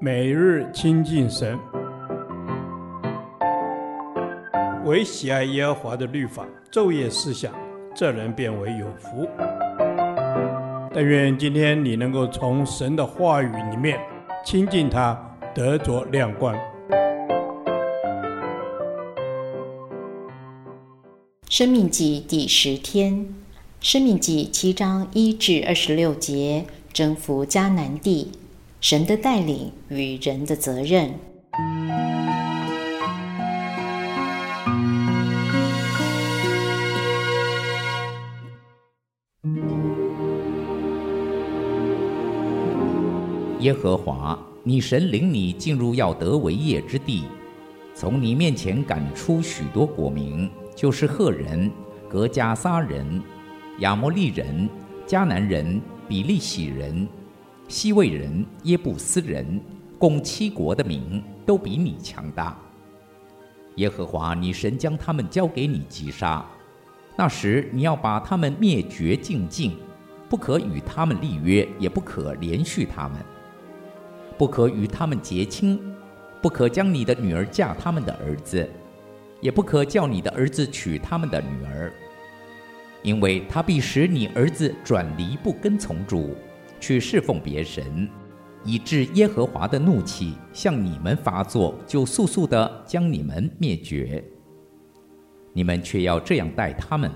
每日亲近神，唯喜爱耶和华的律法，昼夜思想，这人便为有福。但愿今天你能够从神的话语里面亲近他，得着亮光。生命记第十天，生命记七章一至二十六节，征服迦南地。神的带领与人的责任。耶和华，你神领你进入要得为业之地，从你面前赶出许多国民，就是赫人、革迦撒人、亚摩利人、迦南人、比利洗人。西魏人、耶布斯人，共七国的民，都比你强大。耶和华你神将他们交给你击杀，那时你要把他们灭绝净尽，不可与他们立约，也不可连续他们，不可与他们结亲，不可将你的女儿嫁他们的儿子，也不可叫你的儿子娶他们的女儿，因为他必使你儿子转离不跟从主。去侍奉别神，以致耶和华的怒气向你们发作，就速速的将你们灭绝。你们却要这样待他们：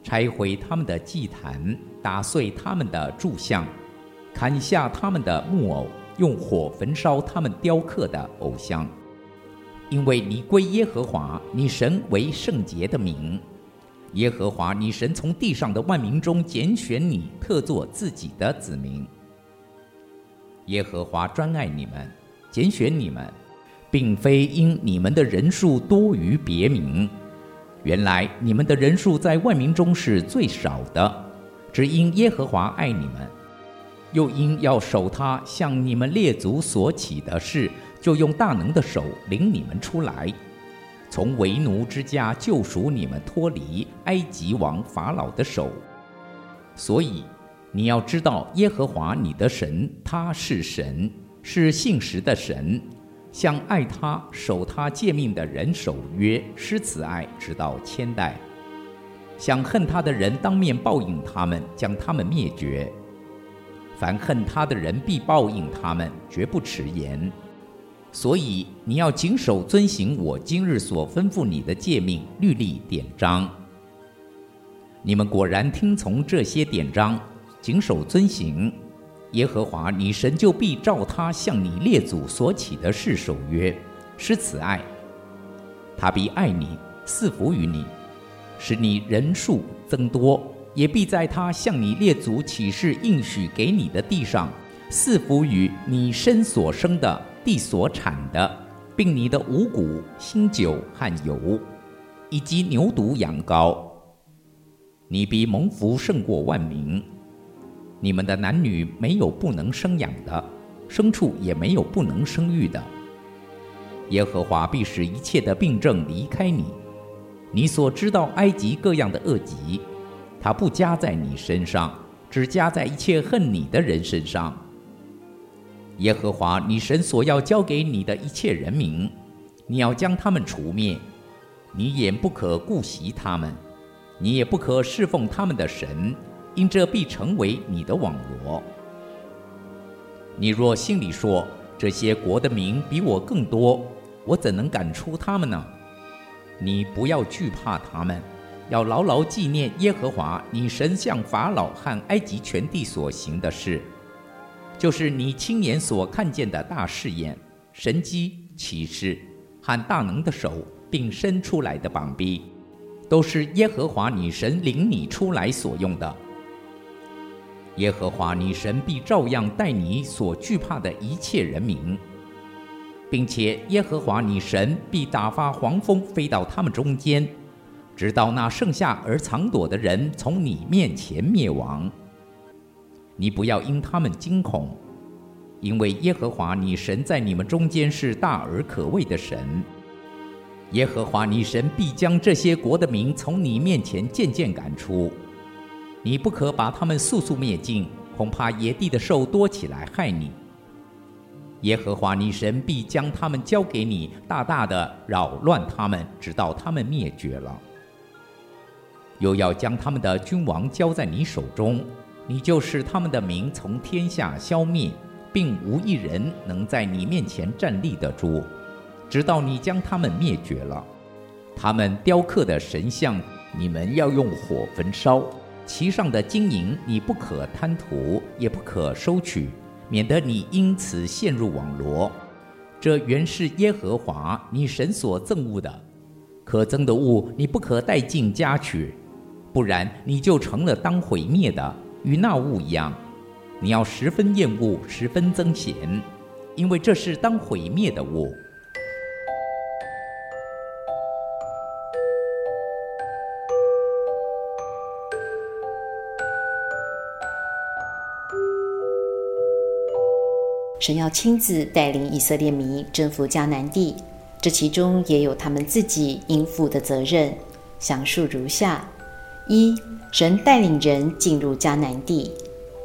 拆毁他们的祭坛，打碎他们的柱像，砍下他们的木偶，用火焚烧他们雕刻的偶像。因为你归耶和华你神为圣洁的名。耶和华你神从地上的万民中拣选你，特作自己的子民。耶和华专爱你们，拣选你们，并非因你们的人数多于别民。原来你们的人数在万民中是最少的，只因耶和华爱你们，又因要守他向你们列祖所起的事，就用大能的手领你们出来。从为奴之家救赎你们脱离埃及王法老的手，所以你要知道耶和华你的神，他是神，是信实的神，向爱他、守他诫命的人守约，施慈爱，直到千代；想恨他的人当面报应他们，将他们灭绝。凡恨他的人必报应他们，绝不迟延。所以你要谨守遵行我今日所吩咐你的诫命、律例、典章。你们果然听从这些典章，谨守遵行，耶和华你神就必照他向你列祖所起的誓守约，施慈爱。他必爱你，赐福于你，使你人数增多，也必在他向你列祖起誓应许给你的地上，赐福于你身所生的。地所产的，并你的五谷、新酒和油，以及牛犊羊羔，你比蒙福胜过万民。你们的男女没有不能生养的，牲畜也没有不能生育的。耶和华必使一切的病症离开你，你所知道埃及各样的恶疾，他不加在你身上，只加在一切恨你的人身上。耶和华你神所要交给你的一切人民，你要将他们除灭，你也不可顾惜他们，你也不可侍奉他们的神，因这必成为你的网罗。你若心里说，这些国的民比我更多，我怎能赶出他们呢？你不要惧怕他们，要牢牢纪念耶和华你神向法老和埃及全地所行的事。就是你亲眼所看见的大试验、神迹、奇事和大能的手，并伸出来的膀臂，都是耶和华你神领你出来所用的。耶和华你神必照样待你所惧怕的一切人民，并且耶和华你神必打发黄蜂飞到他们中间，直到那剩下而藏躲的人从你面前灭亡。你不要因他们惊恐，因为耶和华你神在你们中间是大而可畏的神。耶和华你神必将这些国的民从你面前渐渐赶出，你不可把他们速速灭尽，恐怕野地的兽多起来害你。耶和华你神必将他们交给你，大大的扰乱他们，直到他们灭绝了。又要将他们的君王交在你手中，你就是他们的名从天下消灭，并无一人能在你面前站立得住，直到你将他们灭绝了。他们雕刻的神像，你们要用火焚烧；其上的金银，你不可贪图，也不可收取。免得你因此陷入网罗，这原是耶和华你神所憎恶的。可憎的物你不可带进家去，不然你就成了当毁灭的，与那物一样。你要十分厌恶，十分憎嫌，因为这是当毁灭的物。神要亲自带领以色列民征服迦南地，这其中也有他们自己应负的责任。详述如下：一、神带领人进入迦南地。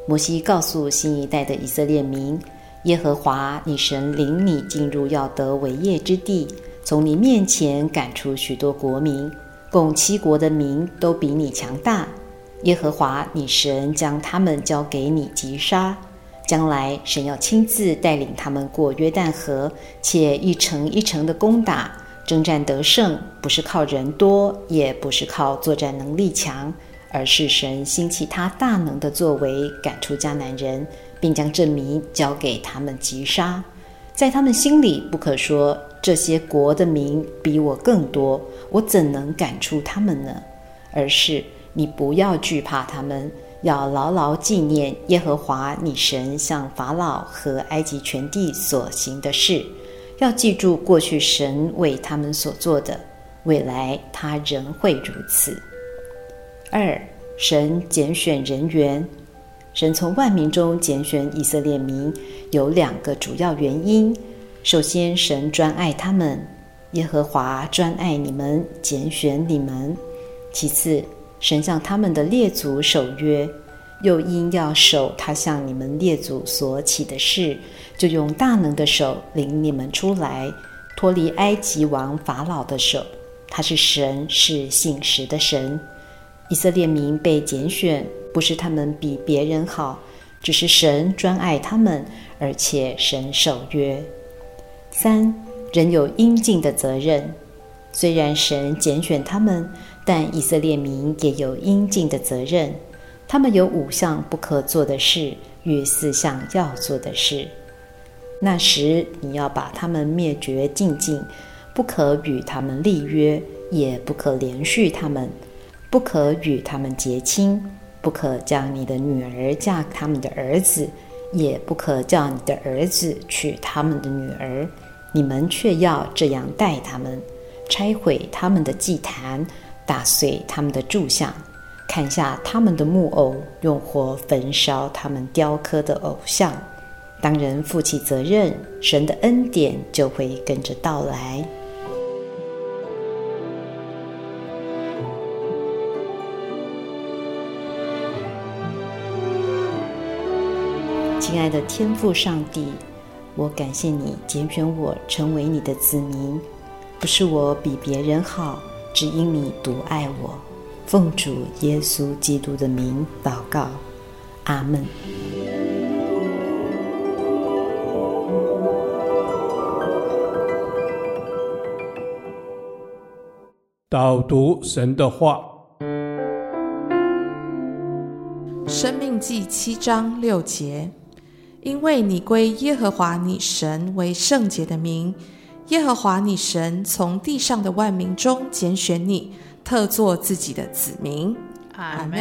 摩西告诉新一代的以色列民：耶和华你神领你进入要得为业之地，从你面前赶出许多国民，共七国的民都比你强大。耶和华你神将他们交给你击杀。将来神要亲自带领他们过约旦河，且一城一城的攻打，征战得胜，不是靠人多，也不是靠作战能力强，而是神兴起他大能的作为，赶出迦南人，并将这民交给他们击杀。在他们心里不可说这些国的民比我更多，我怎能赶出他们呢？而是你不要惧怕他们。要牢牢纪念耶和华你神向法老和埃及全地所行的事，要记住过去神为他们所做的，未来他仍会如此。二、神拣选人员，神从万民中拣选以色列民，有两个主要原因：首先，神专爱他们，耶和华专爱你们，拣选你们；其次，神向他们的列祖守约，又因要守他向你们列祖所起的誓，就用大能的手领你们出来，脱离埃及王法老的手。他是神，是信实的神。以色列民被拣选，不是他们比别人好，只是神专爱他们，而且神守约。三，人有应尽的责任，虽然神拣选他们。但以色列民也有应尽的责任，他们有五项不可做的事与四项要做的事。那时你要把他们灭绝净尽，不可与他们立约，也不可连续他们，不可与他们结亲，不可将你的女儿嫁他们的儿子，也不可叫你的儿子娶他们的女儿。你们却要这样待他们，拆毁他们的祭坛。打碎他们的柱像，砍下他们的木偶，用火焚烧他们雕刻的偶像。当人负起责任，神的恩典就会跟着到来。亲爱的天父上帝，我感谢你拣选我成为你的子民，不是我比别人好。只因你独爱我，奉主耶稣基督的名祷告，阿门。导读神的话，《生命记》七章六节，因为你归耶和华你神为圣洁的名。耶和华你神从地上的万民中拣选你，特作自己的子民。阿门。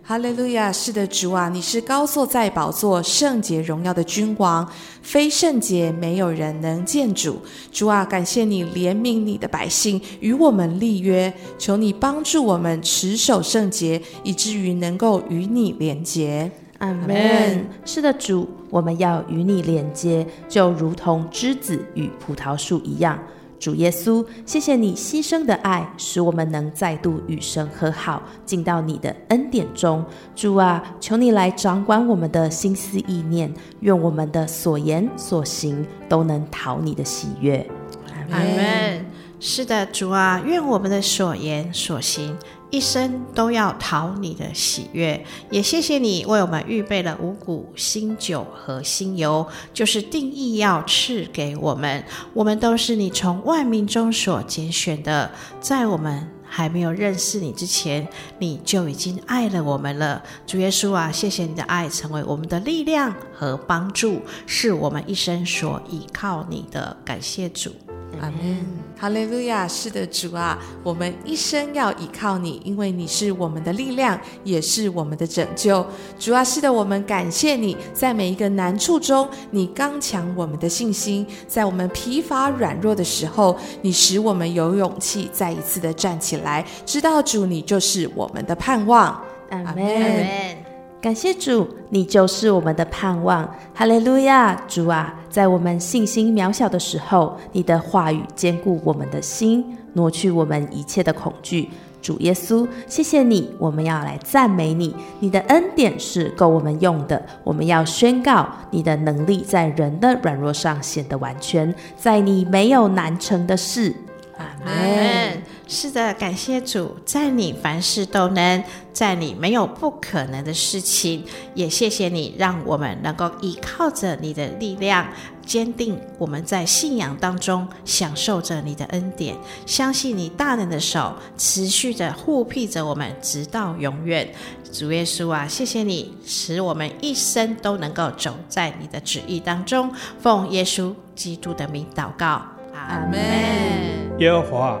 哈利路亚！是的，主啊，你是高坐在宝座、圣洁荣耀的君王，非圣洁没有人能见主。主啊，感谢你怜悯你的百姓，与我们立约，求你帮助我们持守圣洁，以至于能够与你连结。阿门。是的，主，我们要与你连接，就如同枝子与葡萄树一样。主耶稣，谢谢你牺牲的爱，使我们能再度与神和好，进到你的恩典中。主啊，求你来掌管我们的心思意念，愿我们的所言所行都能讨你的喜悦。阿门。是的，主啊，愿我们的所言所行，一生都要讨你的喜悦，也谢谢你为我们预备了五谷、新酒和新油，就是定义要赐给我们。我们都是你从万民中所拣选的，在我们还没有认识你之前，你就已经爱了我们了。主耶稣啊，谢谢你的爱成为我们的力量和帮助，是我们一生所依靠你的。感谢主。阿门，哈利路亚！是的，主啊，我们一生要依靠你，因为你是我们的力量，也是我们的拯救。主啊，是的，我们感谢你，在每一个难处中，你刚强我们的信心；在我们疲乏软弱的时候，你使我们有勇气再一次的站起来。知道主，你就是我们的盼望。阿门。感谢主，你就是我们的盼望。哈利路亚，主啊，在我们信心渺小的时候，你的话语坚固我们的心，挪去我们一切的恐惧。主耶稣，谢谢你，我们要来赞美你。你的恩典是够我们用的。我们要宣告你的能力在人的软弱上显得完全，在你没有难成的事。阿门。是的，感谢主，在你凡事都能，在你没有不可能的事情。也谢谢你，让我们能够依靠着你的力量，坚定我们在信仰当中享受着你的恩典，相信你大能的手持续着护庇着我们，直到永远。主耶稣啊，谢谢你，使我们一生都能够走在你的旨意当中。奉耶稣基督的名祷告，阿门。耶和华。